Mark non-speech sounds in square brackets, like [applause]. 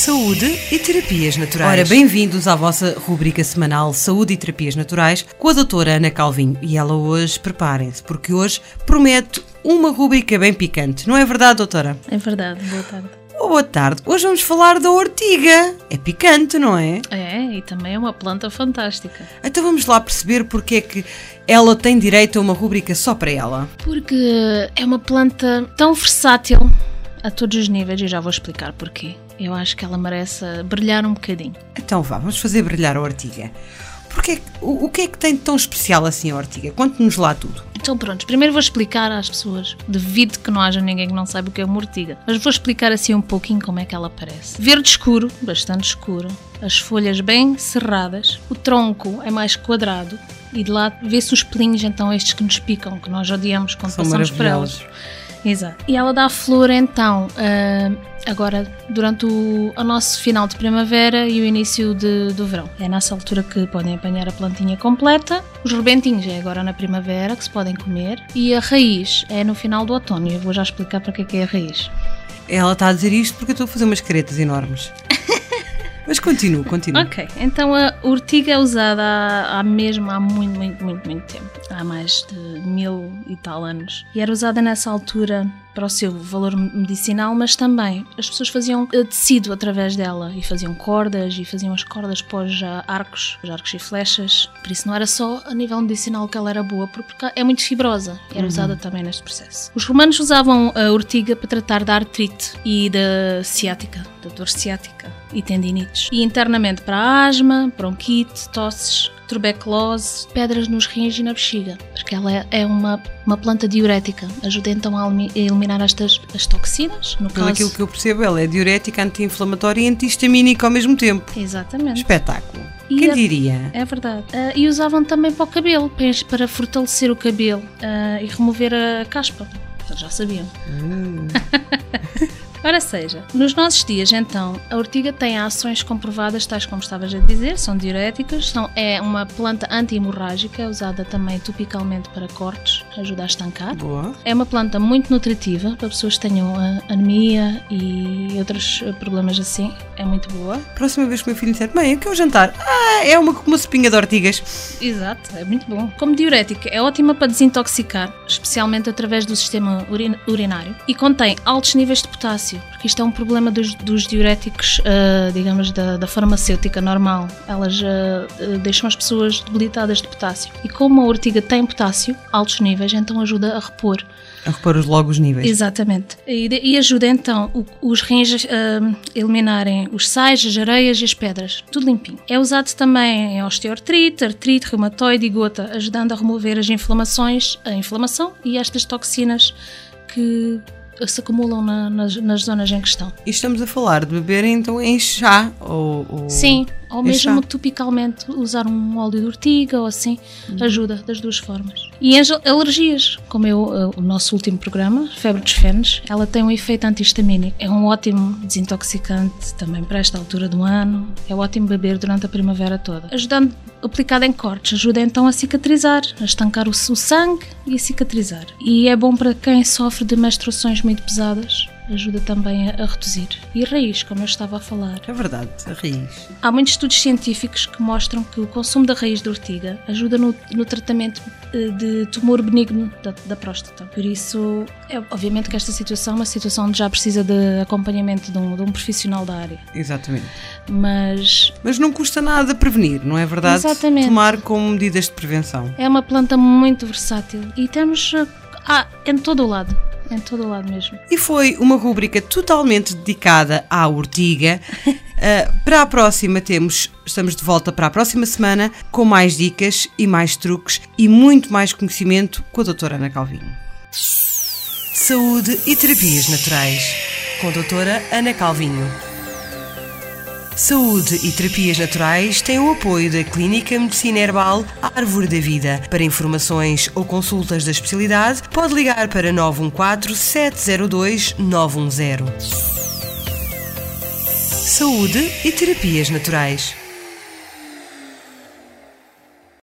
Saúde e Terapias Naturais. Ora, bem-vindos à vossa rubrica semanal Saúde e Terapias Naturais com a doutora Ana Calvinho. E ela hoje, preparem-se, porque hoje promete uma rubrica bem picante. Não é verdade, doutora? É verdade, boa tarde. Oh, boa tarde. Hoje vamos falar da ortiga. É picante, não é? É, e também é uma planta fantástica. Então vamos lá perceber porque é que ela tem direito a uma rubrica só para ela. Porque é uma planta tão versátil a todos os níveis e já vou explicar porquê. Eu acho que ela merece brilhar um bocadinho. Então vá, vamos fazer brilhar a ortiga. Porque, o, o que é que tem de tão especial assim a ortiga? Conte-nos lá tudo. Então pronto, primeiro vou explicar às pessoas, devido que não haja ninguém que não saiba o que é uma ortiga, mas vou explicar assim um pouquinho como é que ela aparece. Verde escuro, bastante escuro, as folhas bem cerradas, o tronco é mais quadrado e de lá vê-se os pelinhos, então estes que nos picam, que nós odiamos quando São passamos por elas. Exato. E ela dá flor então uh, agora durante o, o, nosso final de primavera e o início de, do verão. É nessa altura que podem apanhar a plantinha completa. Os rebentinhos é agora na primavera que se podem comer e a raiz é no final do outono. Eu vou já explicar para que é que é a raiz. Ela está a dizer isto porque eu estou a fazer umas caretas enormes. [laughs] Mas continua, continua. Ok, então a urtiga é usada há, há mesmo há muito, muito, muito, muito tempo. Há mais de mil e tal anos. E era usada nessa altura para o seu valor medicinal, mas também as pessoas faziam eh, tecido através dela e faziam cordas e faziam as cordas pós arcos, arcos e flechas. Por isso não era só a nível medicinal que ela era boa, porque é muito fibrosa. Era uhum. usada também neste processo. Os romanos usavam a urtiga para tratar da artrite e da ciática, da dor ciática e tendinites. E internamente para asma, bronquite, tosses, tuberculose, pedras nos rins e na bexiga, porque ela é uma, uma planta diurética, ajuda então a eliminar estas as toxinas. No Pelo caso... aquilo que eu percebo, ela é diurética, anti-inflamatória e antihistamínica ao mesmo tempo. Exatamente. Espetáculo. E Quem a... diria? É verdade. Uh, e usavam também para o cabelo, para fortalecer o cabelo uh, e remover a caspa. Já sabiam. Hum. [laughs] Ora seja, nos nossos dias então, a ortiga tem ações comprovadas, tais como estavas a dizer, são diuréticas, são, é uma planta anti-hemorrágica, usada também topicalmente para cortes, ajuda a estancar. Boa. É uma planta muito nutritiva para pessoas que tenham anemia e outros problemas assim, é muito boa. Próxima vez que o meu filho disser, mãe, o que é o jantar? Ah, é uma, uma sopinha de ortigas. Exato, é muito bom. Como diurética, é ótima para desintoxicar, especialmente através do sistema urinário, e contém altos níveis de potássio porque isto é um problema dos, dos diuréticos, uh, digamos, da, da, farmacêutica normal. Elas uh, deixam as pessoas debilitadas de potássio. E como a ortiga tem potássio, altos níveis, então ajuda a repor. A repor logo os níveis. Exatamente. E, e ajuda então o, os rins a uh, eliminarem os sais, as areias e as pedras. Tudo limpinho. É usado também em osteoartrite, artrite, reumatoide e gota, ajudando a remover as inflamações, a inflamação e estas toxinas que se acumulam na, nas, nas, zonas em questão. E estamos a falar de beber então em chá? Ou, ou... Sim, ou mesmo chá. topicalmente usar um óleo de ortiga ou assim, uhum. ajuda das duas formas. E as alergias, como eu, eh, o nosso último programa, febre dos fenes, ela tem um efeito antihistamínico. É um ótimo desintoxicante também para esta altura do ano. É ótimo beber durante a primavera toda. Ajudando, aplicado em cortes, ajuda então a cicatrizar, a estancar o, o sangue e a cicatrizar. E é bom para quem sofre de menstruações muito pesadas ajuda também a, reduzir. E a raiz, como eu estava a falar. É verdade, a raiz. Há muitos estudos científicos que mostram que o consumo da raiz de ortiga ajuda no, no tratamento eh, de tumor benigno da, da, próstata. Por isso, é obviamente que esta situação é uma situação onde já precisa de acompanhamento de um, de um profissional da área. Exatamente. Mas... Mas não custa nada prevenir, não é verdade? Exatamente. Tomar como medidas de prevenção. É uma planta muito versátil e temos ah, em todo o lado em todo o lado mesmo. E foi uma rúbrica totalmente dedicada à urtiga. Uh, [laughs] para a próxima temos, estamos de volta para a próxima semana com mais dicas e mais truques e muito mais conhecimento com a doutora Ana Calvinho. Saúde e terapias naturais com a doutora Ana Calvinho. Saúde e terapias naturais têm o apoio da Clínica Medicina Herbal Árvore da Vida. Para informações ou consultas da especialidade, pode ligar para 914 702 910. Saúde e terapias naturais.